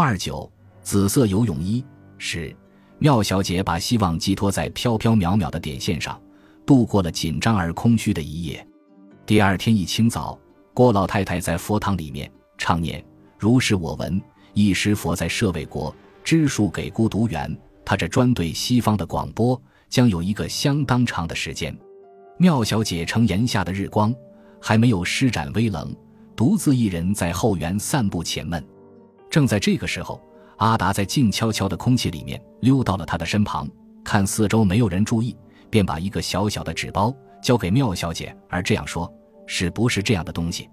二九，紫色游泳衣。是妙小姐把希望寄托在飘飘渺渺的点线上，度过了紧张而空虚的一夜。第二天一清早，郭老太太在佛堂里面唱念：“如是我闻，一时佛在舍卫国，知数给孤独园。”他这专对西方的广播将有一个相当长的时间。妙小姐乘檐下的日光，还没有施展微冷，独自一人在后园散步浅闷。正在这个时候。阿达在静悄悄的空气里面溜到了他的身旁，看四周没有人注意，便把一个小小的纸包交给妙小姐，而这样说：“是不是这样的东西？”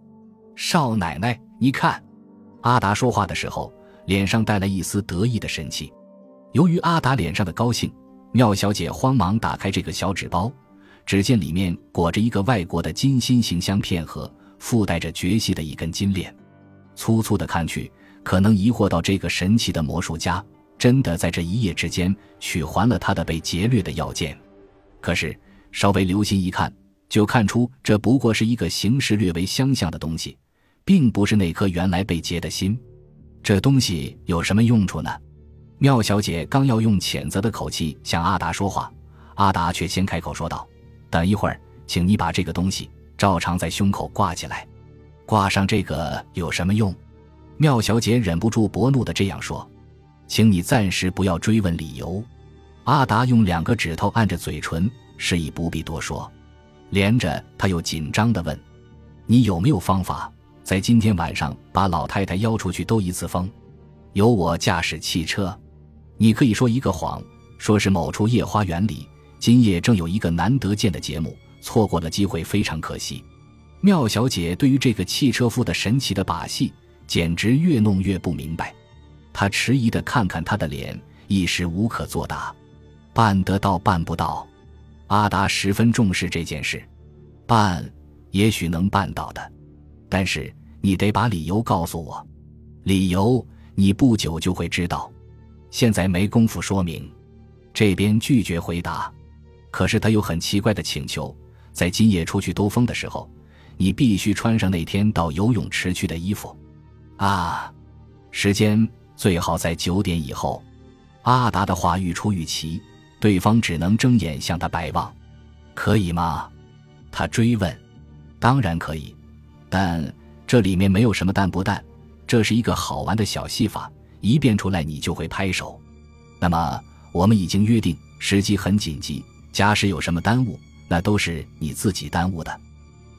少奶奶，你看。阿达说话的时候，脸上带了一丝得意的神气。由于阿达脸上的高兴，妙小姐慌忙打开这个小纸包，只见里面裹着一个外国的金心形香片盒，附带着绝细的一根金链。粗粗的看去。可能疑惑到这个神奇的魔术家真的在这一夜之间取还了他的被劫掠的要件，可是稍微留心一看，就看出这不过是一个形式略为相像的东西，并不是那颗原来被劫的心。这东西有什么用处呢？妙小姐刚要用谴责的口气向阿达说话，阿达却先开口说道：“等一会儿，请你把这个东西照常在胸口挂起来。挂上这个有什么用？”妙小姐忍不住薄怒的这样说：“请你暂时不要追问理由。”阿达用两个指头按着嘴唇，示意不必多说。连着，他又紧张的问：“你有没有方法，在今天晚上把老太太邀出去兜一次风？由我驾驶汽车。你可以说一个谎，说是某处夜花园里今夜正有一个难得见的节目，错过了机会非常可惜。”妙小姐对于这个汽车夫的神奇的把戏。简直越弄越不明白，他迟疑的看看他的脸，一时无可作答。办得到，办不到。阿达十分重视这件事，办也许能办到的，但是你得把理由告诉我。理由你不久就会知道，现在没工夫说明。这边拒绝回答，可是他有很奇怪的请求，在今夜出去兜风的时候，你必须穿上那天到游泳池去的衣服。啊，时间最好在九点以后。阿达的话愈出愈奇，对方只能睁眼向他白望。可以吗？他追问。当然可以，但这里面没有什么淡不淡，这是一个好玩的小戏法，一变出来你就会拍手。那么我们已经约定，时机很紧急，假使有什么耽误，那都是你自己耽误的。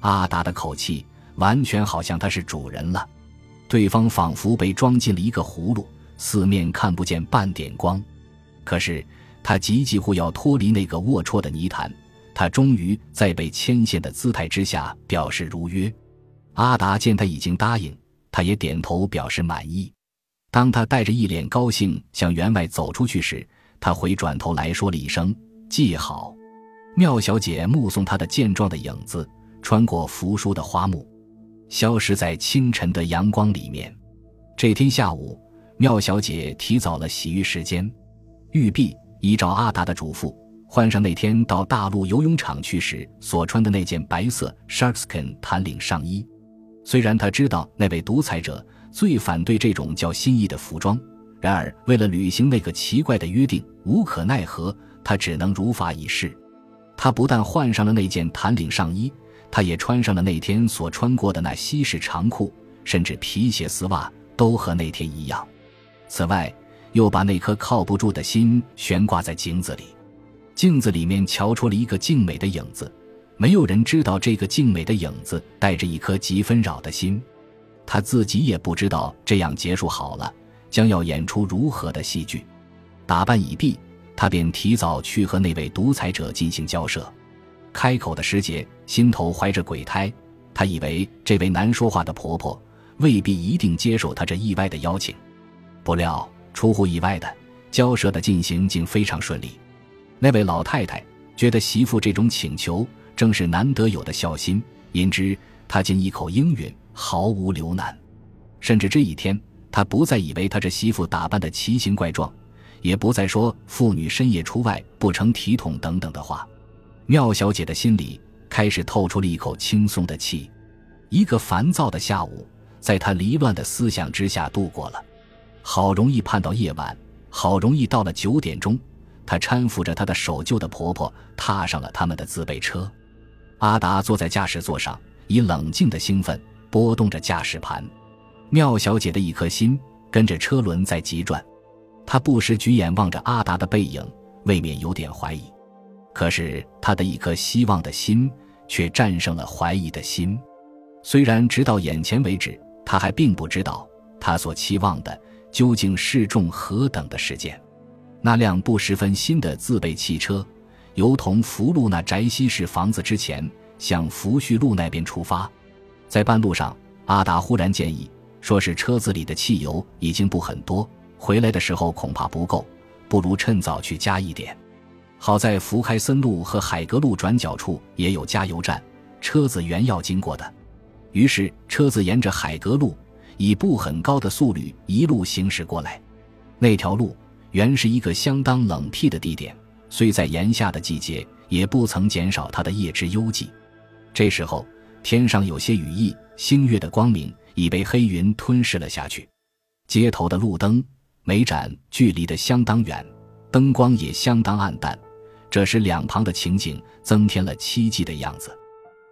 阿达的口气完全好像他是主人了。对方仿佛被装进了一个葫芦，四面看不见半点光。可是他急几乎要脱离那个龌龊的泥潭，他终于在被牵线的姿态之下表示如约。阿达见他已经答应，他也点头表示满意。当他带着一脸高兴向员外走出去时，他回转头来说了一声“记好”。妙小姐目送他的健壮的影子穿过扶疏的花木。消失在清晨的阳光里面。这天下午，妙小姐提早了洗浴时间，玉璧依照阿达的嘱咐，换上那天到大陆游泳场去时所穿的那件白色 sharkskin 弹领上衣。虽然她知道那位独裁者最反对这种叫新意的服装，然而为了履行那个奇怪的约定，无可奈何，她只能如法以示。她不但换上了那件弹领上衣。他也穿上了那天所穿过的那西式长裤，甚至皮鞋、丝袜都和那天一样。此外，又把那颗靠不住的心悬挂在镜子里。镜子里面瞧出了一个静美的影子，没有人知道这个静美的影子带着一颗极纷扰的心。他自己也不知道这样结束好了，将要演出如何的戏剧。打扮已毕，他便提早去和那位独裁者进行交涉。开口的时节，心头怀着鬼胎，他以为这位难说话的婆婆未必一定接受他这意外的邀请。不料出乎意外的，交涉的进行竟非常顺利。那位老太太觉得媳妇这种请求正是难得有的孝心，因之她竟一口应允，毫无留难。甚至这一天，她不再以为她这媳妇打扮的奇形怪状，也不再说妇女深夜出外不成体统等等的话。妙小姐的心里开始透出了一口轻松的气。一个烦躁的下午，在她离乱的思想之下度过了。好容易盼到夜晚，好容易到了九点钟，她搀扶着她的守旧的婆婆，踏上了他们的自备车。阿达坐在驾驶座上，以冷静的兴奋拨动着驾驶盘。妙小姐的一颗心跟着车轮在急转，她不时举眼望着阿达的背影，未免有点怀疑。可是他的一颗希望的心却战胜了怀疑的心。虽然直到眼前为止，他还并不知道他所期望的究竟是重何等的事件。那辆不十分新的自备汽车。由同福禄那宅西式房子之前向福煦路那边出发，在半路上，阿达忽然建议，说是车子里的汽油已经不很多，回来的时候恐怕不够，不如趁早去加一点。好在福开森路和海格路转角处也有加油站，车子原要经过的。于是车子沿着海格路以不很高的速率一路行驶过来。那条路原是一个相当冷僻的地点。虽在炎夏的季节，也不曾减少它的夜之幽寂。这时候，天上有些雨意，星月的光明已被黑云吞噬了下去。街头的路灯每盏距离的相当远，灯光也相当暗淡，这时两旁的情景增添了凄寂的样子。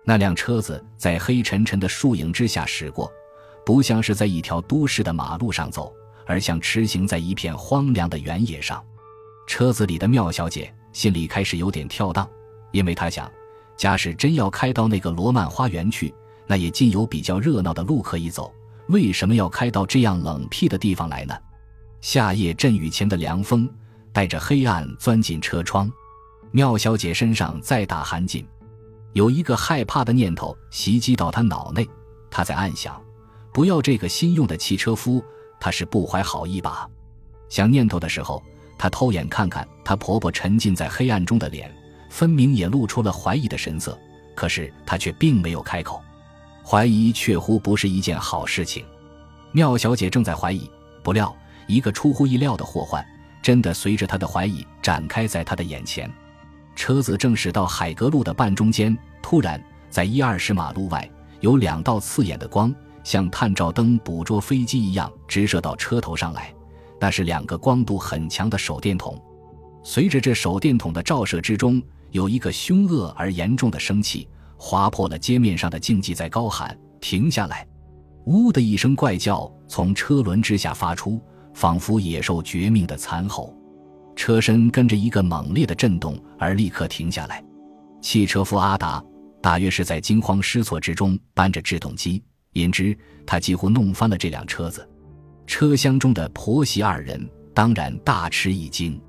那辆车子在黑沉沉的树影之下驶过，不像是在一条都市的马路上走，而像驰行在一片荒凉的原野上。车子里的妙小姐心里开始有点跳荡，因为她想，假使真要开到那个罗曼花园去，那也尽有比较热闹的路可以走。为什么要开到这样冷僻的地方来呢？夏夜阵雨前的凉风带着黑暗钻进车窗，妙小姐身上再打寒噤，有一个害怕的念头袭击到她脑内。她在暗想：不要这个新用的汽车夫，他是不怀好意吧？想念头的时候。她偷眼看看她婆婆沉浸在黑暗中的脸，分明也露出了怀疑的神色。可是她却并没有开口，怀疑确乎不是一件好事情。妙小姐正在怀疑，不料一个出乎意料的祸患真的随着她的怀疑展开在她的眼前。车子正驶到海格路的半中间，突然在一二十码路外有两道刺眼的光，像探照灯捕捉飞机一样直射到车头上来。那是两个光度很强的手电筒，随着这手电筒的照射之中，有一个凶恶而严重的生气划破了街面上的静寂，在高喊：“停下来！”呜的一声怪叫从车轮之下发出，仿佛野兽绝命的惨吼。车身跟着一个猛烈的震动而立刻停下来。汽车夫阿达大约是在惊慌失措之中搬着制动机，因之他几乎弄翻了这辆车子。车厢中的婆媳二人当然大吃一惊，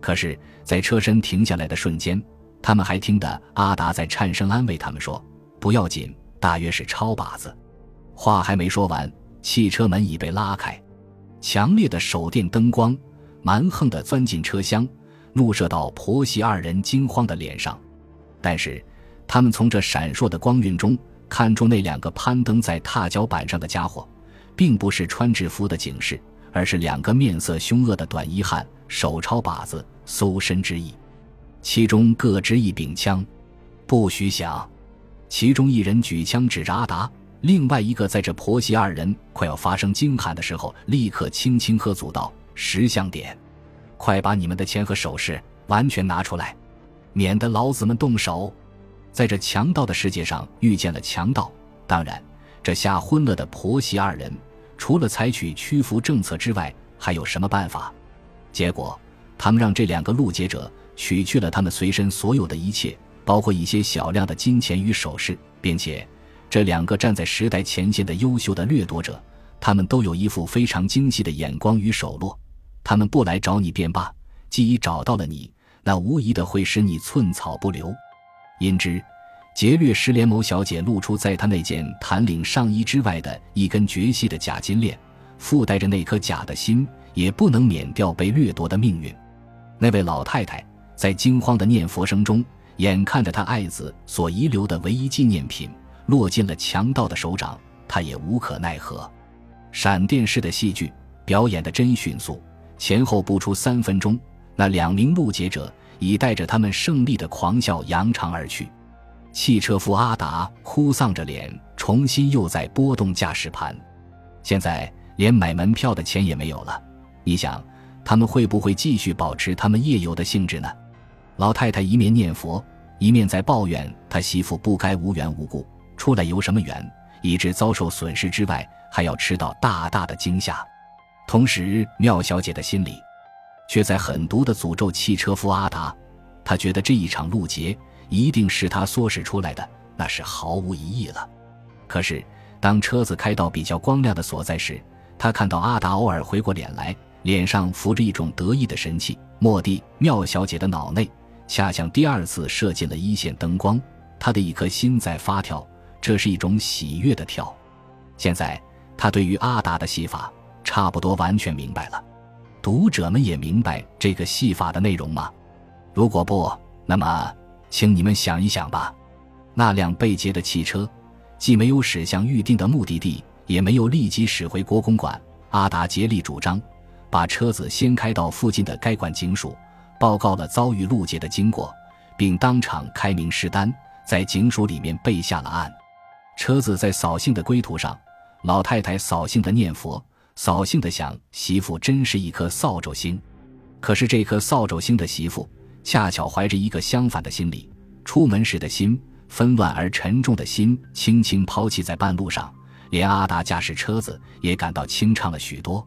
可是，在车身停下来的瞬间，他们还听得阿达在颤声安慰他们说：“不要紧，大约是超把子。”话还没说完，汽车门已被拉开，强烈的手电灯光蛮横地钻进车厢，怒射到婆媳二人惊慌的脸上。但是，他们从这闪烁的光晕中看出那两个攀登在踏脚板上的家伙。并不是穿制服的警士，而是两个面色凶恶的短衣汉，手抄把子，搜身之意。其中各执一柄枪，不许响。其中一人举枪指着阿达，另外一个在这婆媳二人快要发生惊喊的时候，立刻轻轻喝阻道：“识相点，快把你们的钱和首饰完全拿出来，免得老子们动手。”在这强盗的世界上遇见了强盗，当然，这吓昏了的婆媳二人。除了采取屈服政策之外，还有什么办法？结果，他们让这两个路劫者取去了他们随身所有的一切，包括一些小量的金钱与首饰，并且，这两个站在时代前线的优秀的掠夺者，他们都有一副非常精细的眼光与手落。他们不来找你便罢，既已找到了你，那无疑的会使你寸草不留。因之。劫掠石莲某小姐露出在她那件弹领上衣之外的一根绝细的假金链，附带着那颗假的心，也不能免掉被掠夺的命运。那位老太太在惊慌的念佛声中，眼看着她爱子所遗留的唯一纪念品落进了强盗的手掌，她也无可奈何。闪电式的戏剧表演的真迅速，前后不出三分钟，那两名路劫者已带着他们胜利的狂笑扬长而去。汽车夫阿达哭丧着脸，重新又在拨动驾驶盘。现在连买门票的钱也没有了。你想，他们会不会继续保持他们夜游的兴致呢？老太太一面念佛，一面在抱怨他媳妇不该无缘无故出来游什么园，以致遭受损失之外，还要吃到大大的惊吓。同时，妙小姐的心里却在狠毒的诅咒汽车夫阿达。她觉得这一场路劫一定是他唆使出来的，那是毫无疑义了。可是，当车子开到比较光亮的所在时，他看到阿达偶尔回过脸来，脸上浮着一种得意的神气。蓦地，妙小姐的脑内恰像第二次射进了一线灯光，她的一颗心在发跳，这是一种喜悦的跳。现在，他对于阿达的戏法。差不多完全明白了，读者们也明白这个戏法的内容吗？如果不，那么请你们想一想吧。那辆被劫的汽车既没有驶向预定的目的地，也没有立即驶回国公馆。阿达竭力主张把车子先开到附近的该馆警署，报告了遭遇路劫的经过，并当场开明示单，在警署里面备下了案。车子在扫兴的归途上，老太太扫兴的念佛。扫兴的想，媳妇真是一颗扫帚星。可是这颗扫帚星的媳妇，恰巧怀着一个相反的心理。出门时的心纷乱而沉重的心，轻轻抛弃在半路上，连阿达驾驶车子也感到清畅了许多。